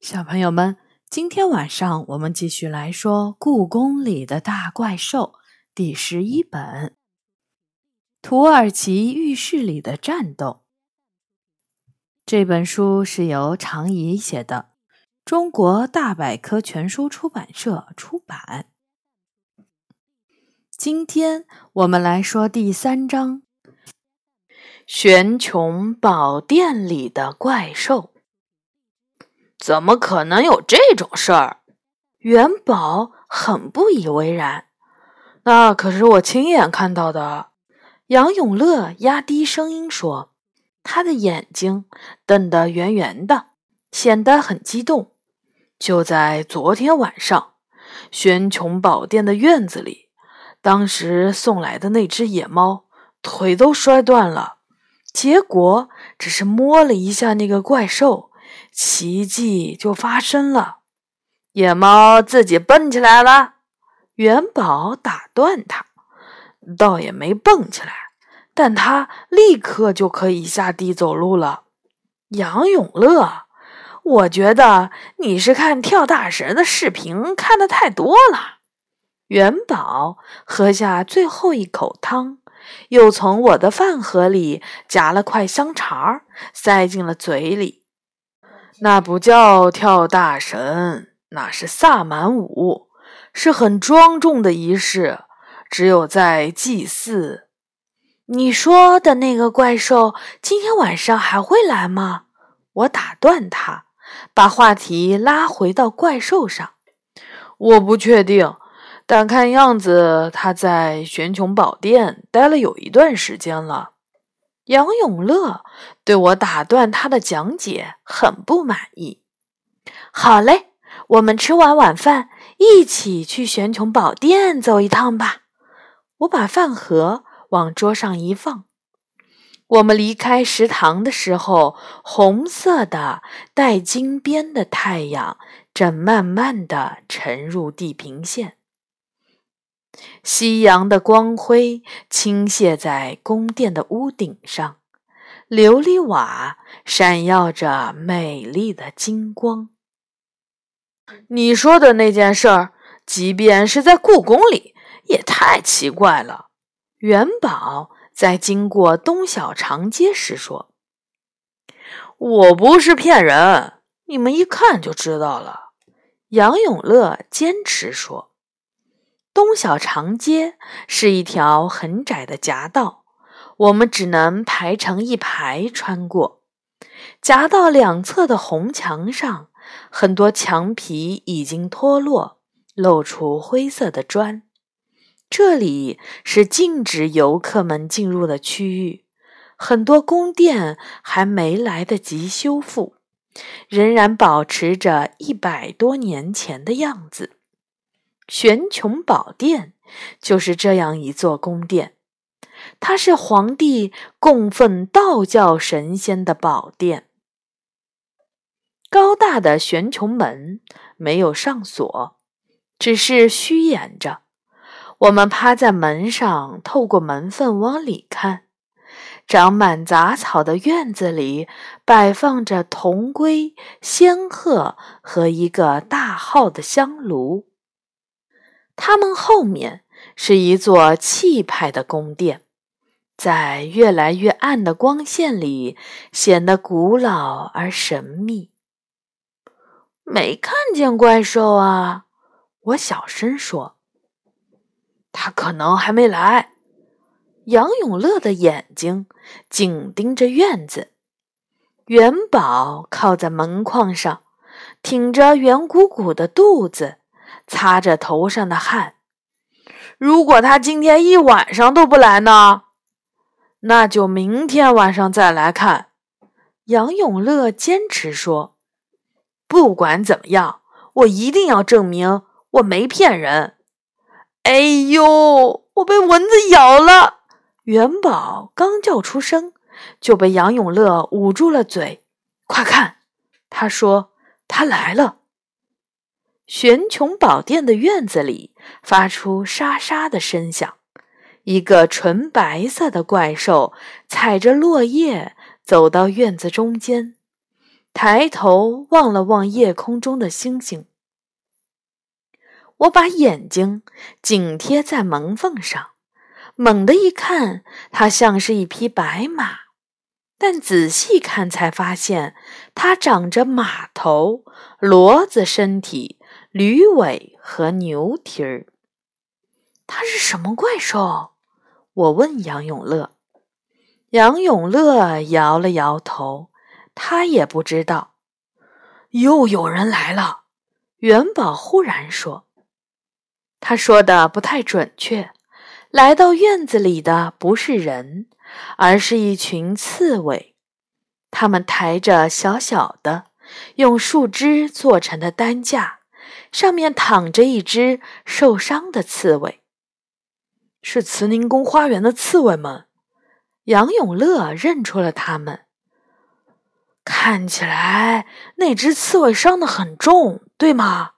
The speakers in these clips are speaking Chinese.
小朋友们，今天晚上我们继续来说《故宫里的大怪兽》第十一本《土耳其浴室里的战斗》。这本书是由常怡写的，中国大百科全书出版社出版。今天我们来说第三章《玄穹宝殿里的怪兽》。怎么可能有这种事儿？元宝很不以为然。那可是我亲眼看到的。杨永乐压低声音说，他的眼睛瞪得圆圆的，显得很激动。就在昨天晚上，玄穹宝殿的院子里，当时送来的那只野猫腿都摔断了，结果只是摸了一下那个怪兽。奇迹就发生了，野猫自己蹦起来了。元宝打断他，倒也没蹦起来，但他立刻就可以下地走路了。杨永乐，我觉得你是看跳大神的视频看的太多了。元宝喝下最后一口汤，又从我的饭盒里夹了块香肠，塞进了嘴里。那不叫跳大神，那是萨满舞，是很庄重的仪式，只有在祭祀。你说的那个怪兽今天晚上还会来吗？我打断他，把话题拉回到怪兽上。我不确定，但看样子他在玄穹宝殿待了有一段时间了。杨永乐对我打断他的讲解很不满意。好嘞，我们吃完晚饭一起去玄穹宝殿走一趟吧。我把饭盒往桌上一放。我们离开食堂的时候，红色的带金边的太阳正慢慢的沉入地平线。夕阳的光辉倾泻在宫殿的屋顶上，琉璃瓦闪耀着美丽的金光。你说的那件事儿，即便是在故宫里，也太奇怪了。元宝在经过东小长街时说：“我不是骗人，你们一看就知道了。”杨永乐坚持说。东小长街是一条很窄的夹道，我们只能排成一排穿过。夹道两侧的红墙上，很多墙皮已经脱落，露出灰色的砖。这里是禁止游客们进入的区域，很多宫殿还没来得及修复，仍然保持着一百多年前的样子。玄穹宝殿就是这样一座宫殿，它是皇帝供奉道教神仙的宝殿。高大的玄穹门没有上锁，只是虚掩着。我们趴在门上，透过门缝往里看，长满杂草的院子里摆放着铜龟、仙鹤和一个大号的香炉。他们后面是一座气派的宫殿，在越来越暗的光线里显得古老而神秘。没看见怪兽啊！我小声说：“他可能还没来。”杨永乐的眼睛紧盯着院子，元宝靠在门框上，挺着圆鼓鼓的肚子。擦着头上的汗，如果他今天一晚上都不来呢？那就明天晚上再来看。杨永乐坚持说：“不管怎么样，我一定要证明我没骗人。”哎呦，我被蚊子咬了！元宝刚叫出声，就被杨永乐捂住了嘴。快看，他说他来了。玄穹宝殿的院子里发出沙沙的声响，一个纯白色的怪兽踩着落叶走到院子中间，抬头望了望夜空中的星星。我把眼睛紧贴在门缝上，猛地一看，它像是一匹白马。但仔细看才发现，它长着马头、骡子身体、驴尾和牛蹄儿。它是什么怪兽？我问杨永乐。杨永乐摇了摇头，他也不知道。又有人来了，元宝忽然说。他说的不太准确。来到院子里的不是人，而是一群刺猬。他们抬着小小的、用树枝做成的担架，上面躺着一只受伤的刺猬。是慈宁宫花园的刺猬们。杨永乐认出了他们。看起来那只刺猬伤得很重，对吗？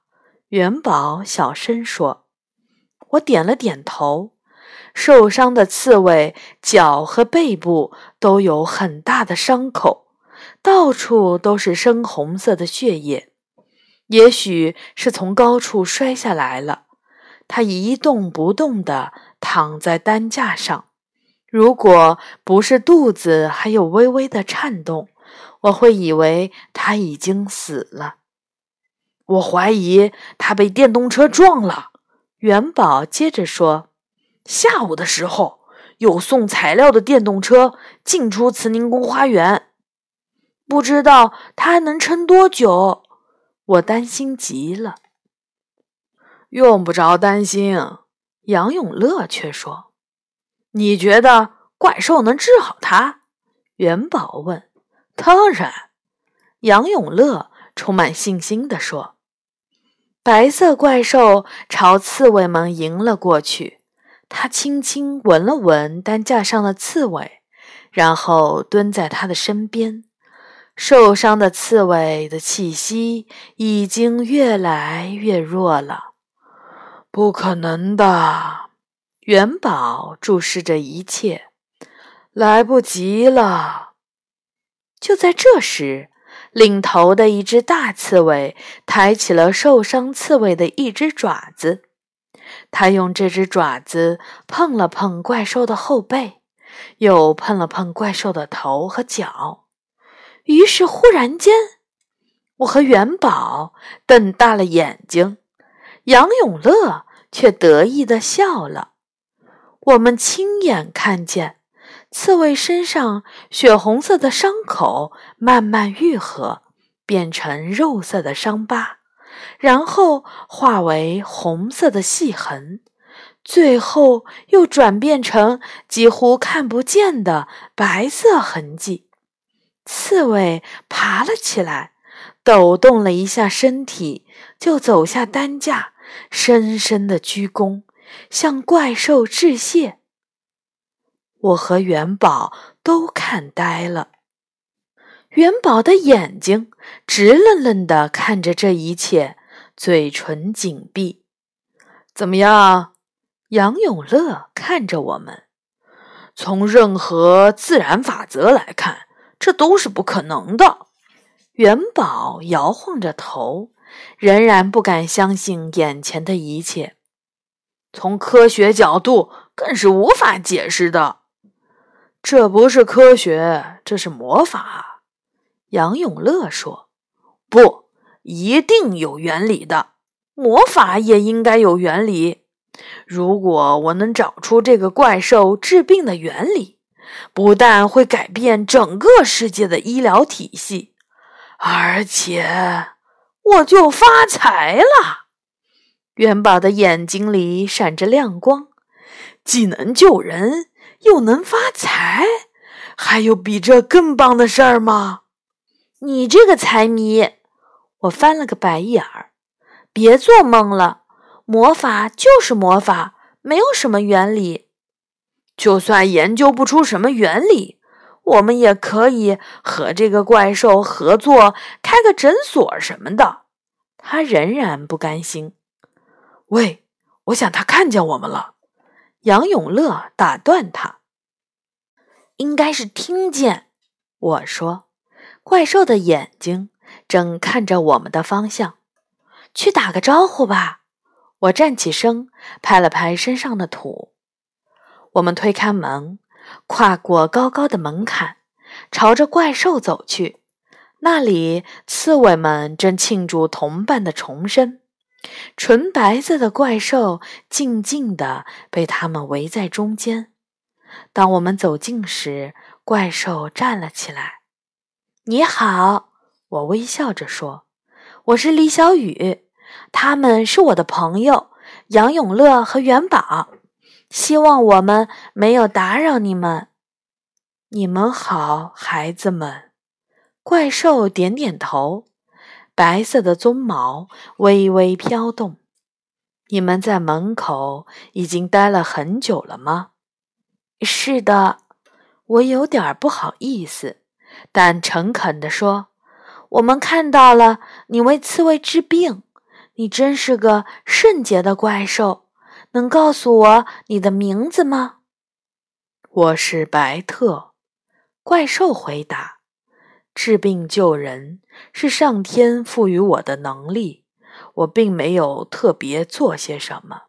元宝小声说。我点了点头。受伤的刺猬脚和背部都有很大的伤口，到处都是深红色的血液。也许是从高处摔下来了。它一动不动地躺在担架上。如果不是肚子还有微微的颤动，我会以为它已经死了。我怀疑它被电动车撞了。元宝接着说。下午的时候，有送材料的电动车进出慈宁宫花园，不知道它还能撑多久。我担心极了。用不着担心，杨永乐却说：“你觉得怪兽能治好他？”元宝问。“当然。”杨永乐充满信心地说。白色怪兽朝刺猬们迎了过去。它轻轻闻了闻担架上的刺猬，然后蹲在他的身边。受伤的刺猬的气息已经越来越弱了。不可能的，元宝注视着一切。来不及了。就在这时，领头的一只大刺猬抬起了受伤刺猬的一只爪子。他用这只爪子碰了碰怪兽的后背，又碰了碰怪兽的头和脚。于是，忽然间，我和元宝瞪大了眼睛，杨永乐却得意地笑了。我们亲眼看见刺猬身上血红色的伤口慢慢愈合，变成肉色的伤疤。然后化为红色的细痕，最后又转变成几乎看不见的白色痕迹。刺猬爬了起来，抖动了一下身体，就走下担架，深深的鞠躬，向怪兽致谢。我和元宝都看呆了，元宝的眼睛直愣愣地看着这一切。嘴唇紧闭，怎么样？杨永乐看着我们。从任何自然法则来看，这都是不可能的。元宝摇晃着头，仍然不敢相信眼前的一切。从科学角度，更是无法解释的。这不是科学，这是魔法。杨永乐说：“不。”一定有原理的，魔法也应该有原理。如果我能找出这个怪兽治病的原理，不但会改变整个世界的医疗体系，而且我就发财了。元宝的眼睛里闪着亮光，既能救人，又能发财，还有比这更棒的事儿吗？你这个财迷！我翻了个白眼儿，别做梦了，魔法就是魔法，没有什么原理。就算研究不出什么原理，我们也可以和这个怪兽合作，开个诊所什么的。他仍然不甘心。喂，我想他看见我们了。杨永乐打断他：“应该是听见。”我说。怪兽的眼睛正看着我们的方向。去打个招呼吧！我站起身，拍了拍身上的土。我们推开门，跨过高高的门槛，朝着怪兽走去。那里，刺猬们正庆祝同伴的重生。纯白色的怪兽静静地被他们围在中间。当我们走近时，怪兽站了起来。“你好！”我微笑着说，“我是李小雨，他们是我的朋友杨永乐和元宝。”希望我们没有打扰你们。你们好，孩子们。怪兽点点头，白色的鬃毛微微飘动。你们在门口已经待了很久了吗？是的，我有点不好意思，但诚恳地说，我们看到了你为刺猬治病，你真是个圣洁的怪兽。能告诉我你的名字吗？我是白特。怪兽回答：“治病救人是上天赋予我的能力，我并没有特别做些什么。”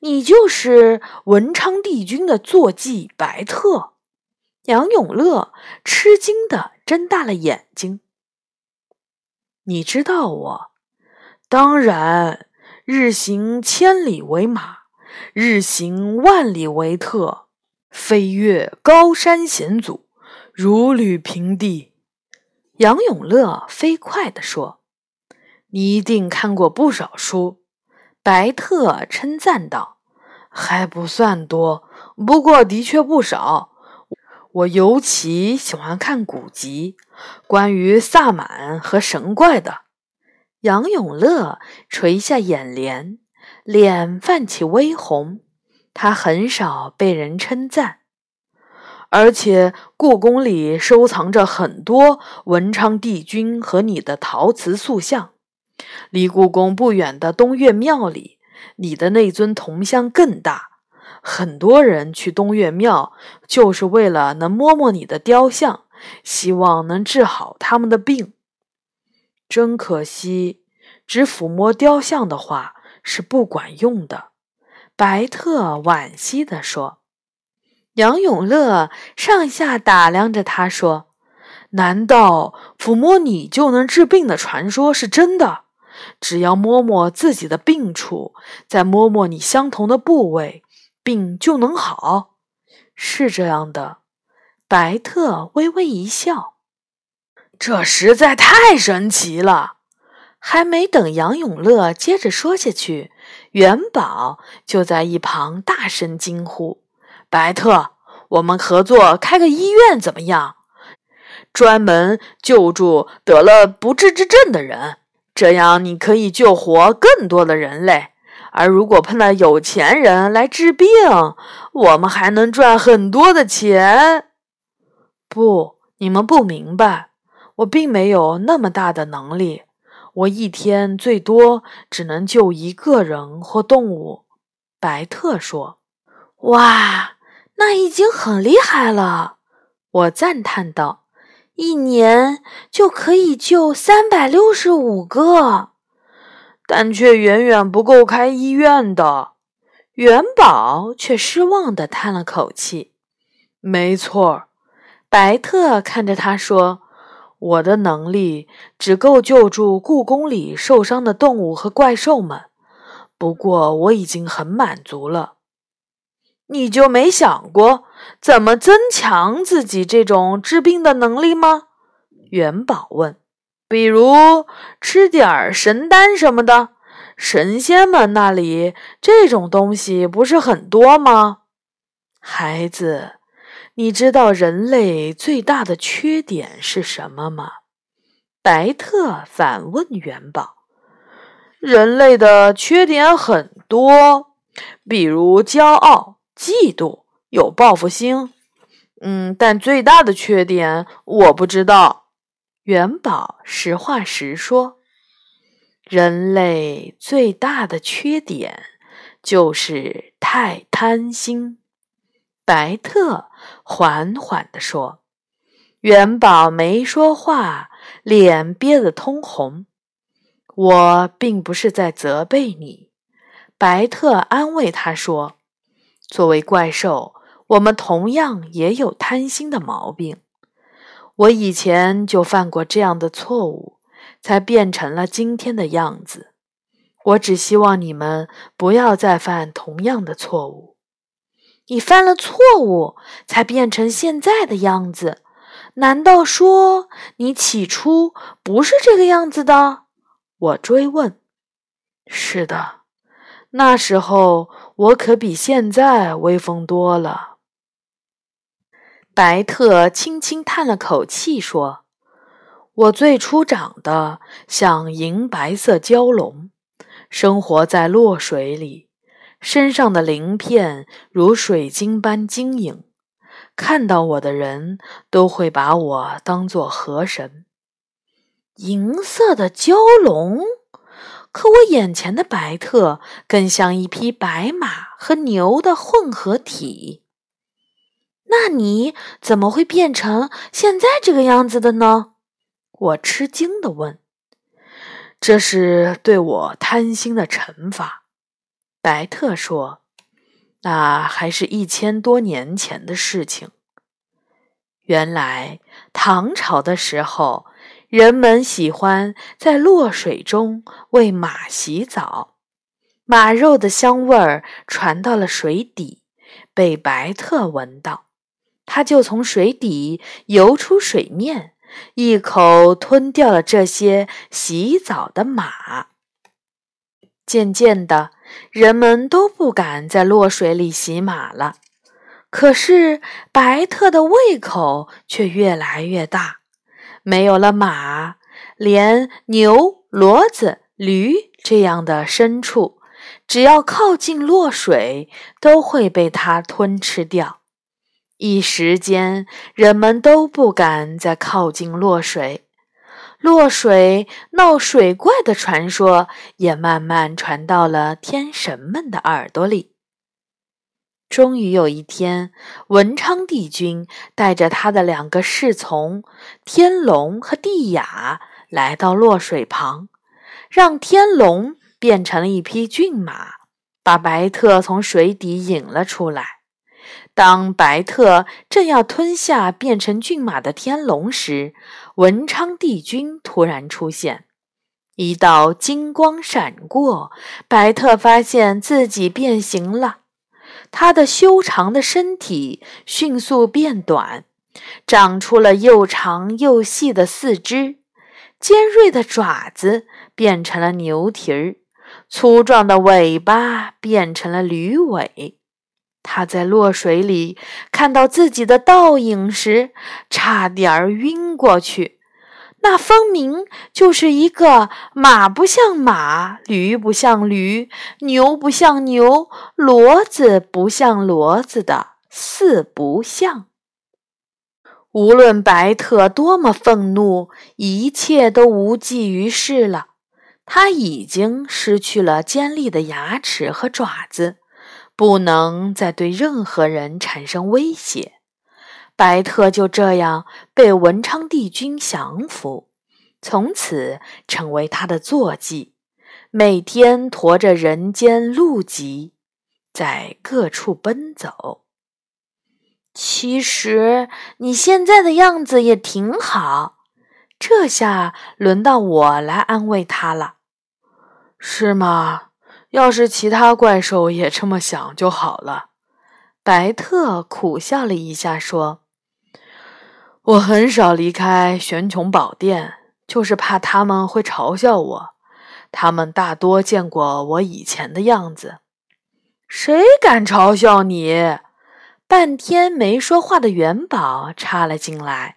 你就是文昌帝君的坐骑白特。杨永乐吃惊的睁大了眼睛。你知道我？当然。日行千里为马，日行万里为特，飞越高山险阻，如履平地。杨永乐飞快地说：“你一定看过不少书。”白特称赞道：“还不算多，不过的确不少。我尤其喜欢看古籍，关于萨满和神怪的。”杨永乐垂下眼帘，脸泛起微红。他很少被人称赞，而且故宫里收藏着很多文昌帝君和你的陶瓷塑像。离故宫不远的东岳庙里，你的那尊铜像更大。很多人去东岳庙，就是为了能摸摸你的雕像，希望能治好他们的病。真可惜，只抚摸雕像的话是不管用的。”白特惋惜地说。杨永乐上下打量着他，说：“难道抚摸你就能治病的传说是真的？只要摸摸自己的病处，再摸摸你相同的部位，病就能好？是这样的。”白特微微一笑。这实在太神奇了！还没等杨永乐接着说下去，元宝就在一旁大声惊呼：“白特，我们合作开个医院怎么样？专门救助得了不治之症的人，这样你可以救活更多的人类。而如果碰到有钱人来治病，我们还能赚很多的钱。”不，你们不明白。我并没有那么大的能力，我一天最多只能救一个人或动物。”白特说。“哇，那已经很厉害了！”我赞叹道，“一年就可以救三百六十五个，但却远远不够开医院的。”元宝却失望地叹了口气。“没错。”白特看着他说。我的能力只够救助故宫里受伤的动物和怪兽们，不过我已经很满足了。你就没想过怎么增强自己这种治病的能力吗？元宝问。比如吃点儿神丹什么的，神仙们那里这种东西不是很多吗？孩子。你知道人类最大的缺点是什么吗？白特反问元宝。人类的缺点很多，比如骄傲、嫉妒、有报复心。嗯，但最大的缺点我不知道。元宝实话实说，人类最大的缺点就是太贪心。白特缓缓地说：“元宝没说话，脸憋得通红。我并不是在责备你，白特安慰他说：“作为怪兽，我们同样也有贪心的毛病。我以前就犯过这样的错误，才变成了今天的样子。我只希望你们不要再犯同样的错误。你犯了错误，才变成现在的样子。难道说你起初不是这个样子的？”我追问：“是的，那时候我可比现在威风多了。”白特轻轻叹了口气说：“我最初长得像银白色蛟龙，生活在落水里，身上的鳞片如水晶般晶莹，看到我的人都会把我当作河神。”银色的蛟龙，可我眼前的白特更像一匹白马和牛的混合体。那你怎么会变成现在这个样子的呢？我吃惊地问。这是对我贪心的惩罚，白特说。那还是一千多年前的事情。原来唐朝的时候。人们喜欢在落水中为马洗澡，马肉的香味儿传到了水底，被白特闻到，他就从水底游出水面，一口吞掉了这些洗澡的马。渐渐的，人们都不敢在落水里洗马了，可是白特的胃口却越来越大。没有了马，连牛、骡子、驴这样的牲畜，只要靠近落水，都会被它吞吃掉。一时间，人们都不敢再靠近落水，落水闹水怪的传说也慢慢传到了天神们的耳朵里。终于有一天，文昌帝君带着他的两个侍从天龙和地雅来到落水旁，让天龙变成了一匹骏马，把白特从水底引了出来。当白特正要吞下变成骏马的天龙时，文昌帝君突然出现，一道金光闪过，白特发现自己变形了。他的修长的身体迅速变短，长出了又长又细的四肢，尖锐的爪子变成了牛蹄儿，粗壮的尾巴变成了驴尾。他在落水里看到自己的倒影时，差点儿晕过去。那分明就是一个马不像马，驴不像驴，牛不像牛，骡子不像骡子的四不像。无论白特多么愤怒，一切都无济于事了。他已经失去了尖利的牙齿和爪子，不能再对任何人产生威胁。白特就这样被文昌帝君降服，从此成为他的坐骑，每天驮着人间路疾，在各处奔走。其实你现在的样子也挺好，这下轮到我来安慰他了，是吗？要是其他怪兽也这么想就好了。白特苦笑了一下，说。我很少离开玄穹宝殿，就是怕他们会嘲笑我。他们大多见过我以前的样子。谁敢嘲笑你？半天没说话的元宝插了进来。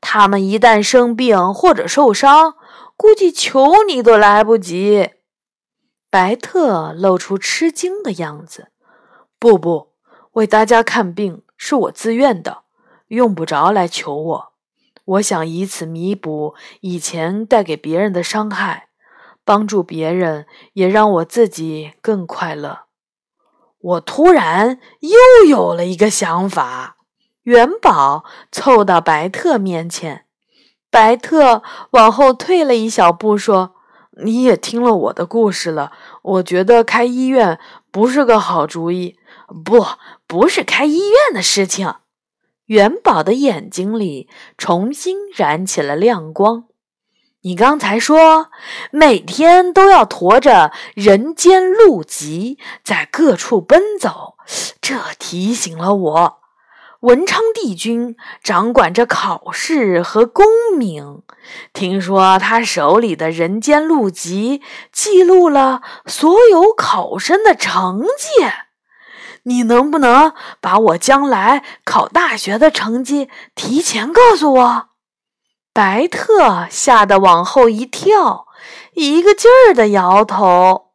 他们一旦生病或者受伤，估计求你都来不及。白特露出吃惊的样子。不不，为大家看病是我自愿的。用不着来求我，我想以此弥补以前带给别人的伤害，帮助别人也让我自己更快乐。我突然又有了一个想法，元宝凑到白特面前，白特往后退了一小步，说：“你也听了我的故事了，我觉得开医院不是个好主意。不，不是开医院的事情。”元宝的眼睛里重新燃起了亮光。你刚才说每天都要驮着人间路疾在各处奔走，这提醒了我，文昌帝君掌管着考试和功名。听说他手里的人间路籍记录了所有考生的成绩。你能不能把我将来考大学的成绩提前告诉我？白特吓得往后一跳，一个劲儿的摇头。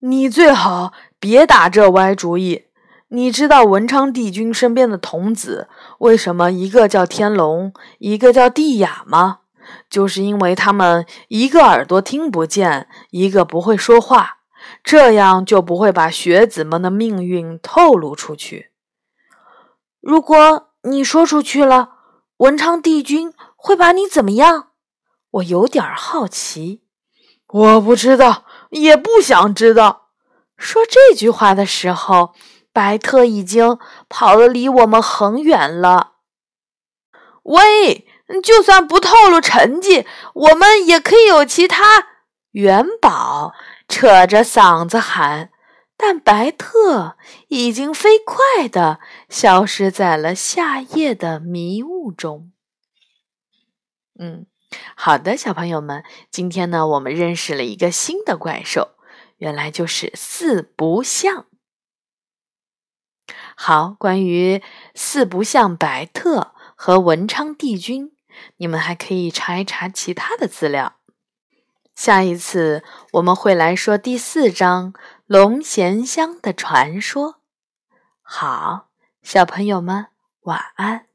你最好别打这歪主意。你知道文昌帝君身边的童子为什么一个叫天龙，一个叫地雅吗？就是因为他们一个耳朵听不见，一个不会说话，这样就不会把学子们的命运透露出去。如果你说出去了，文昌帝君。会把你怎么样？我有点好奇。我不知道，也不想知道。说这句话的时候，白特已经跑得离我们很远了。喂，就算不透露成绩，我们也可以有其他。元宝扯着嗓子喊，但白特已经飞快地消失在了夏夜的迷雾中。嗯，好的，小朋友们，今天呢，我们认识了一个新的怪兽，原来就是四不像。好，关于四不像白特和文昌帝君，你们还可以查一查其他的资料。下一次我们会来说第四章龙涎香的传说。好，小朋友们，晚安。